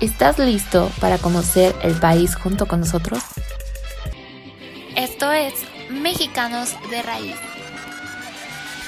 ¿Estás listo para conocer el país junto con nosotros? Esto es Mexicanos de Raíz.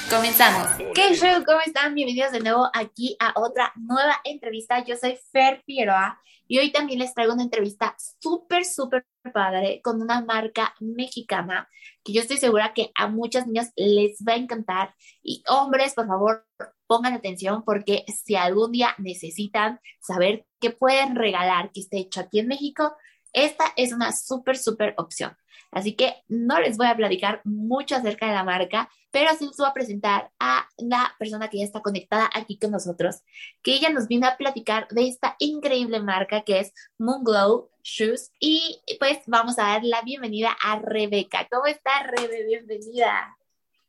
Comenzamos. ¿Qué show? ¿Cómo están? Bienvenidos de nuevo aquí a otra nueva entrevista. Yo soy Fer Figueroa y hoy también les traigo una entrevista súper, súper padre con una marca mexicana que yo estoy segura que a muchas niñas les va a encantar. Y hombres, por favor, pongan atención porque si algún día necesitan saber qué pueden regalar que esté hecho aquí en México, esta es una súper, súper opción. Así que no les voy a platicar mucho acerca de la marca, pero sí les voy a presentar a la persona que ya está conectada aquí con nosotros, que ella nos vino a platicar de esta increíble marca que es Moonglow Shoes. Y pues vamos a dar la bienvenida a Rebeca. ¿Cómo está, Rebe? Bienvenida.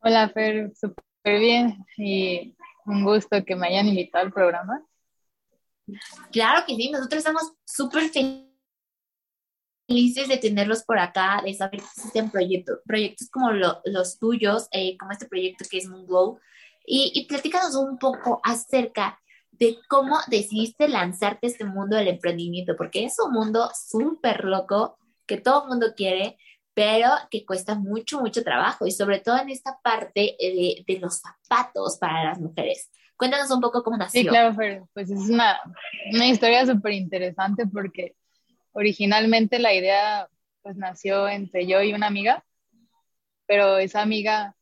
Hola, Fer, súper bien. Y un gusto que me hayan invitado al programa. Claro que sí, nosotros estamos súper felices de tenerlos por acá, de saber que existen proyectos, proyectos como los tuyos, eh, como este proyecto que es Moonglow. Y, y platícanos un poco acerca de cómo decidiste lanzarte a este mundo del emprendimiento, porque es un mundo súper loco que todo el mundo quiere, pero que cuesta mucho, mucho trabajo y sobre todo en esta parte de, de los zapatos para las mujeres. Cuéntanos un poco cómo nació. Sí, claro, pues es una, una historia súper interesante porque originalmente la idea pues nació entre yo y una amiga, pero esa amiga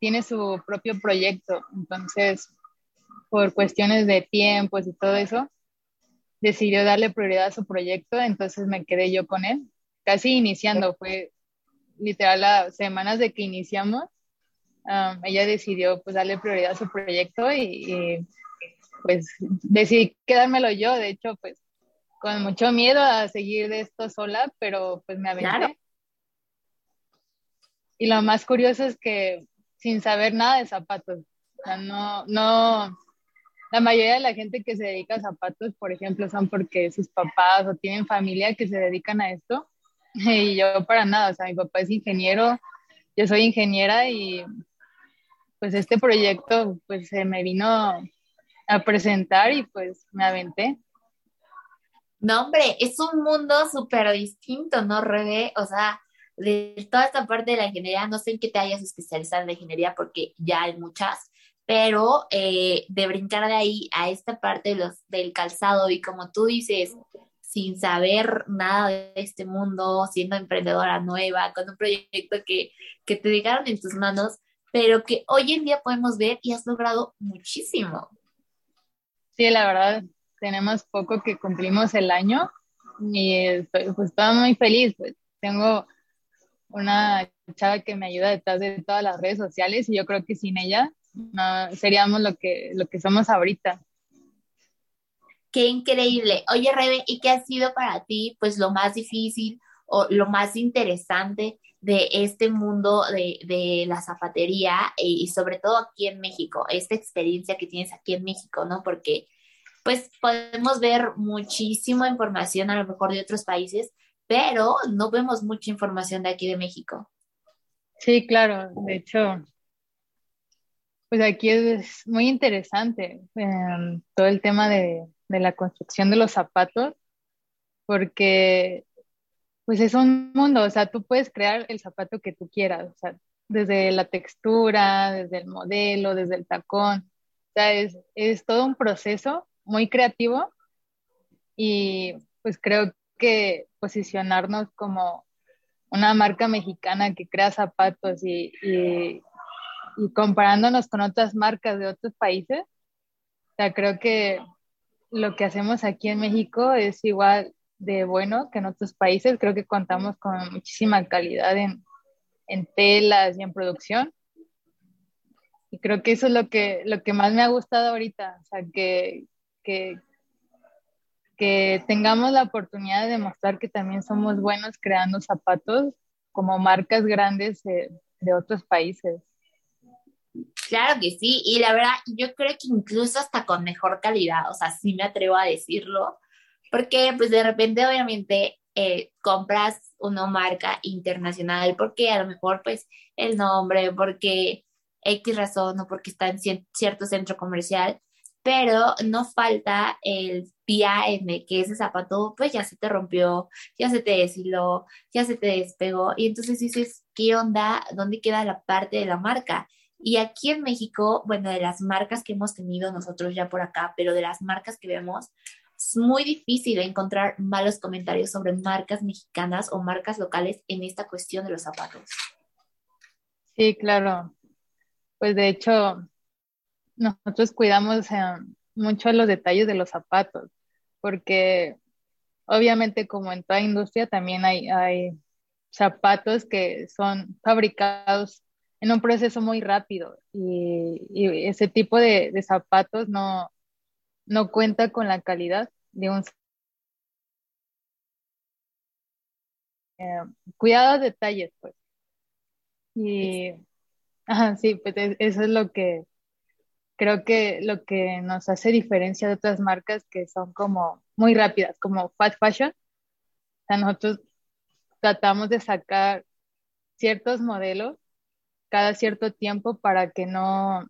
tiene su propio proyecto, entonces por cuestiones de tiempos y todo eso, decidió darle prioridad a su proyecto, entonces me quedé yo con él, casi iniciando, fue literal las semanas de que iniciamos, um, ella decidió pues darle prioridad a su proyecto y, pues decidí quedármelo yo, de hecho pues con mucho miedo a seguir de esto sola, pero pues me aventé. Y lo más curioso es que sin saber nada de zapatos, o sea, no, no, la mayoría de la gente que se dedica a zapatos, por ejemplo, son porque sus papás o tienen familia que se dedican a esto, y yo para nada, o sea, mi papá es ingeniero, yo soy ingeniera y pues este proyecto pues se me vino a presentar y pues me aventé. No, hombre, es un mundo súper distinto, ¿no, Rebe? O sea, de toda esta parte de la ingeniería, no sé en qué te hayas especializado en la ingeniería porque ya hay muchas, pero eh, de brincar de ahí a esta parte de los, del calzado y como tú dices, sin saber nada de este mundo, siendo emprendedora nueva, con un proyecto que, que te dejaron en tus manos, pero que hoy en día podemos ver y has logrado muchísimo. Sí, la verdad, tenemos poco que cumplimos el año y estoy, pues, estoy muy feliz. Pues, tengo una chava que me ayuda detrás de todas las redes sociales y yo creo que sin ella no seríamos lo que, lo que somos ahorita. Qué increíble. Oye, Rebe, ¿y qué ha sido para ti, pues, lo más difícil o lo más interesante de este mundo de, de la zapatería y, sobre todo aquí en México, esta experiencia que tienes aquí en México, ¿no? Porque, pues, podemos ver muchísima información a lo mejor de otros países, pero no vemos mucha información de aquí de México. Sí, claro. De hecho, pues aquí es muy interesante em, todo el tema de, de la construcción de los zapatos, porque pues es un mundo, o sea, tú puedes crear el zapato que tú quieras, o sea, desde la textura, desde el modelo, desde el tacón, o sea, es, es todo un proceso muy creativo y pues creo que posicionarnos como una marca mexicana que crea zapatos y, y, y comparándonos con otras marcas de otros países, o sea, creo que lo que hacemos aquí en México es igual de bueno que en otros países. Creo que contamos con muchísima calidad en, en telas y en producción. Y creo que eso es lo que, lo que más me ha gustado ahorita. O sea, que, que, que tengamos la oportunidad de demostrar que también somos buenos creando zapatos como marcas grandes de, de otros países. Claro que sí, y la verdad, yo creo que incluso hasta con mejor calidad, o sea, sí me atrevo a decirlo, porque pues de repente obviamente eh, compras una marca internacional porque a lo mejor pues el nombre, porque X razón o porque está en cierto centro comercial, pero no falta el el que ese zapato pues ya se te rompió, ya se te deshiló, ya se te despegó y entonces dices, ¿qué onda? ¿Dónde queda la parte de la marca? Y aquí en México, bueno, de las marcas que hemos tenido nosotros ya por acá, pero de las marcas que vemos, es muy difícil encontrar malos comentarios sobre marcas mexicanas o marcas locales en esta cuestión de los zapatos. Sí, claro. Pues de hecho, nosotros cuidamos eh, mucho los detalles de los zapatos, porque obviamente como en toda industria también hay, hay zapatos que son fabricados en un proceso muy rápido y, ese tipo de, zapatos no, no cuenta con la calidad de un eh, cuidado detalles pues. Y sí pues eso es lo que creo que lo que nos hace diferencia de otras marcas que son como muy rápidas como fast fashion. O sea nosotros tratamos de sacar ciertos modelos cada cierto tiempo para que no,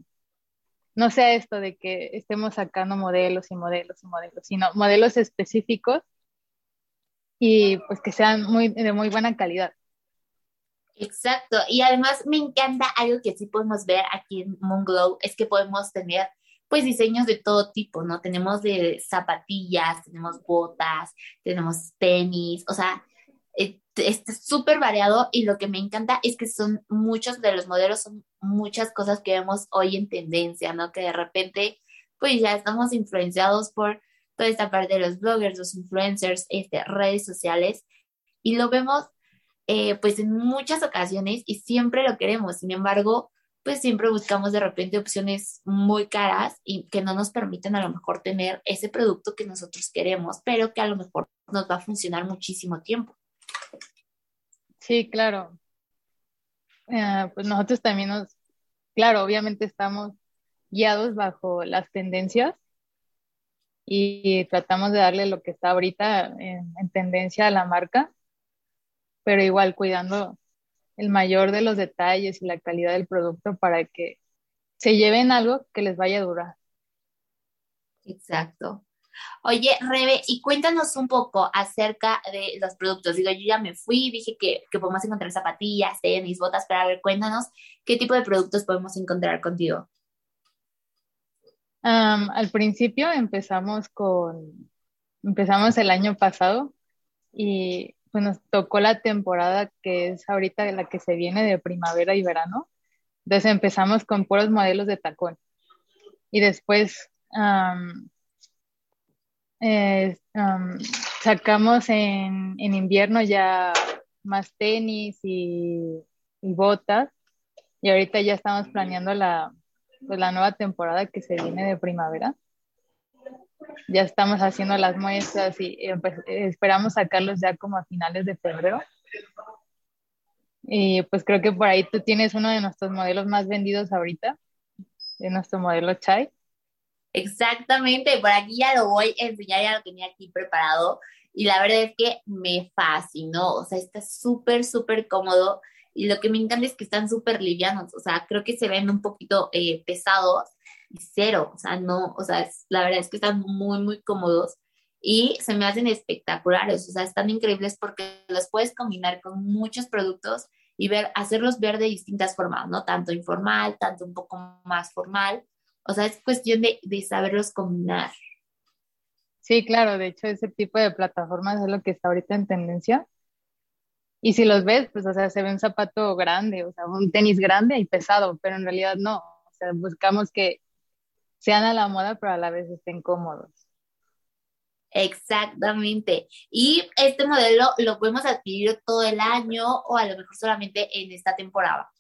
no sea esto de que estemos sacando modelos y modelos y modelos, sino modelos específicos y pues que sean muy, de muy buena calidad. Exacto, y además me encanta algo que sí podemos ver aquí en Moonglow, es que podemos tener pues diseños de todo tipo, ¿no? Tenemos de zapatillas, tenemos botas, tenemos tenis, o sea, está súper variado y lo que me encanta es que son muchos de los modelos, son muchas cosas que vemos hoy en tendencia, ¿no? Que de repente, pues ya estamos influenciados por toda esta parte de los bloggers, los influencers, este, redes sociales y lo vemos eh, pues en muchas ocasiones y siempre lo queremos, sin embargo, pues siempre buscamos de repente opciones muy caras y que no nos permiten a lo mejor tener ese producto que nosotros queremos, pero que a lo mejor nos va a funcionar muchísimo tiempo. Sí, claro. Eh, pues nosotros también nos, claro, obviamente estamos guiados bajo las tendencias y tratamos de darle lo que está ahorita en, tendencia a la marca, pero igual cuidando el mayor de los detalles y la calidad del producto para que se lleven algo que les vaya a durar. Exacto. Oye, Rebe, y cuéntanos un poco acerca de los productos. Digo, yo ya me fui, dije que, que podemos encontrar zapatillas, tenis, botas, pero a ver, cuéntanos qué tipo de productos podemos encontrar contigo. al principio empezamos con, empezamos el año pasado y pues nos tocó la temporada que es ahorita la que se viene de primavera y verano. Entonces empezamos con puros modelos de tacón. Y después sacamos en, invierno ya más tenis y, botas y ahorita ya estamos planeando la, pues, la nueva temporada que se viene de primavera. Ya estamos haciendo las muestras y esperamos sacarlos ya como a finales de febrero. Y pues creo que por ahí tú tienes uno de nuestros modelos más vendidos ahorita, de nuestro modelo Chai. Exactamente, por aquí ya lo voy a enseñar, ya lo tenía aquí preparado y la verdad es que me fascinó, o sea, está súper, súper cómodo y lo que me encanta es que están súper livianos, o sea, creo que se ven un poquito eh, pesados y cero, o sea, no, o sea, la verdad es que están muy, muy cómodos y se me hacen espectaculares, o sea, están increíbles porque los puedes combinar con muchos productos y ver, hacerlos ver de distintas formas, ¿no? Tanto informal, tanto un poco más formal o sea, es cuestión de, saberlos combinar. Sí, claro, de hecho ese tipo de plataformas es lo que está ahorita en tendencia. Y si los ves, pues, o sea, se ve un zapato grande, o sea, un tenis grande y pesado, pero en realidad no. O sea, buscamos que sean a la moda, pero a la vez estén cómodos. Exactamente. Y este modelo lo podemos adquirir todo el año o a lo mejor solamente en esta temporada.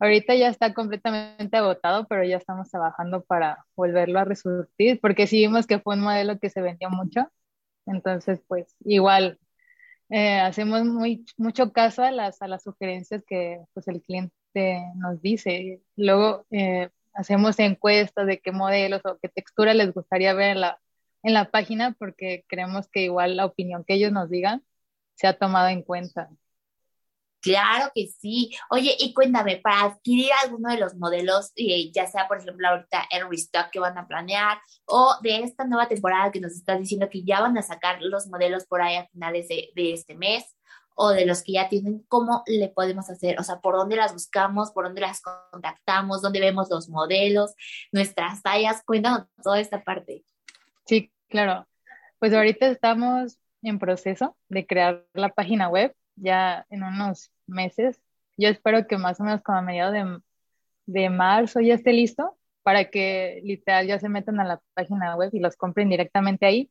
Ahorita ya está completamente agotado, pero ya estamos trabajando para volverlo a resurtir, porque sí vimos que fue un modelo que se vendió mucho Entonces, pues igual eh, hacemos muy, mucho caso a las, a las sugerencias que pues, el cliente nos dice. Luego eh, hacemos encuestas de qué modelos o qué textura les gustaría ver en la, en la página porque creemos que igual la opinión que ellos nos digan se ha tomado en cuenta. Claro que sí. Oye, y cuéntame, para adquirir alguno de los modelos, eh, ya sea por ejemplo ahorita el restock que van a planear o de esta nueva temporada que nos estás diciendo que ya van a sacar los modelos por ahí a finales de, de este mes o de los que ya tienen, ¿cómo le podemos hacer? O sea, ¿por dónde las buscamos? ¿Por dónde las contactamos? ¿Dónde vemos los modelos? Nuestras tallas. Cuéntanos toda esta parte. Sí, claro. Pues ahorita estamos en proceso de crear la página web ya en unos meses. Yo espero que más o menos como a mediados de, de marzo ya esté listo para que literal ya se metan a la página web y los compren directamente ahí.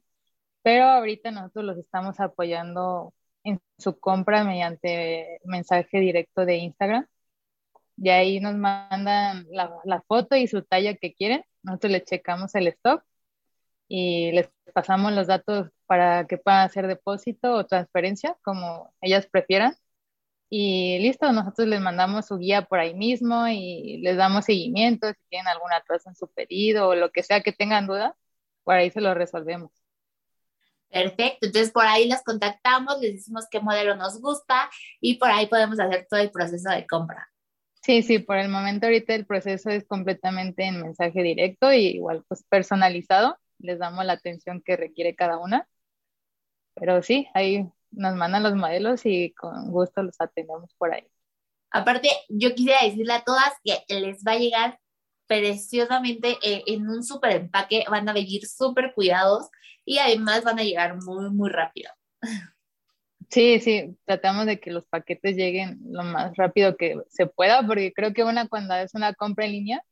Pero ahorita nosotros los estamos apoyando en su compra mediante mensaje directo de Instagram. Y ahí nos mandan la, la foto y su talla que quieren. Nosotros les checamos el stock y les pasamos los datos para que puedan hacer depósito o transferencia, como ellas prefieran. Y listo, nosotros les mandamos su guía por ahí mismo y les damos seguimiento si tienen alguna atraso en su pedido o lo que sea que tengan duda, por ahí se lo resolvemos. Perfecto, entonces por ahí las contactamos, les decimos qué modelo nos gusta y por ahí podemos hacer todo el proceso de compra. Sí, sí, por el momento ahorita el proceso es completamente en mensaje directo y igual pues personalizado les damos la atención que requiere cada una. Pero sí, ahí nos mandan los modelos y con gusto los atendemos por ahí. Aparte, yo quisiera decirle a todas que les va a llegar preciosamente eh, en un súper empaque, van a venir súper cuidados y además van a llegar muy, muy rápido. Sí, sí, tratamos de que los paquetes lleguen lo más rápido que se pueda, porque creo que una cuando es una compra en línea,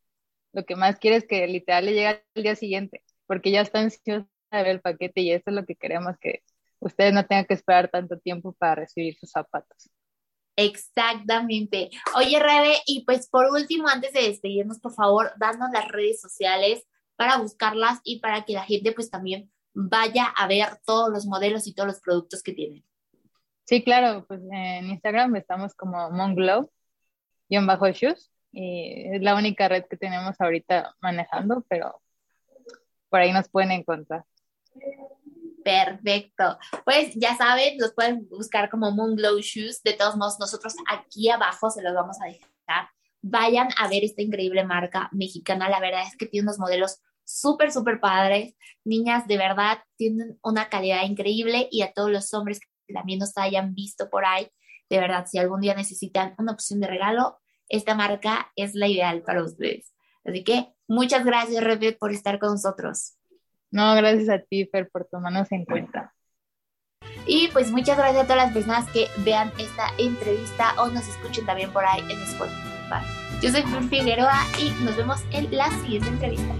lo que más quiere es que literal le llegue al día siguiente porque ya está ansiosa de ver el paquete y eso es lo que queremos que ustedes no tengan que esperar tanto tiempo para recibir sus zapatos. Exactamente. Oye, Rebe, y pues por último, antes de despedirnos, por favor, danos las redes sociales para buscarlas y para que la gente pues también vaya a ver todos los modelos y todos los productos que tienen. Sí, claro, pues en Instagram estamos como Monglow, guion bajo shoes, y es la única red que tenemos ahorita manejando, pero por ahí nos pueden encontrar. Perfecto. Pues ya saben, los pueden buscar como Moonglow Shoes. De todos modos, nosotros aquí abajo se los vamos a dejar. Vayan a ver esta increíble marca mexicana. La verdad es que tiene unos modelos súper, súper padres. Niñas, de verdad, tienen una calidad increíble y a todos los hombres que también nos hayan visto por ahí, de verdad, si algún día necesitan una opción de regalo, esta marca es la ideal para ustedes. Así que muchas gracias, Rebe, por estar con nosotros. No, gracias a ti, Fer, por tomarnos en cuenta. Y pues muchas gracias a todas las personas que vean esta entrevista o nos escuchen también por ahí en Spotify. Yo soy Fer Figueroa y nos vemos en la siguiente entrevista.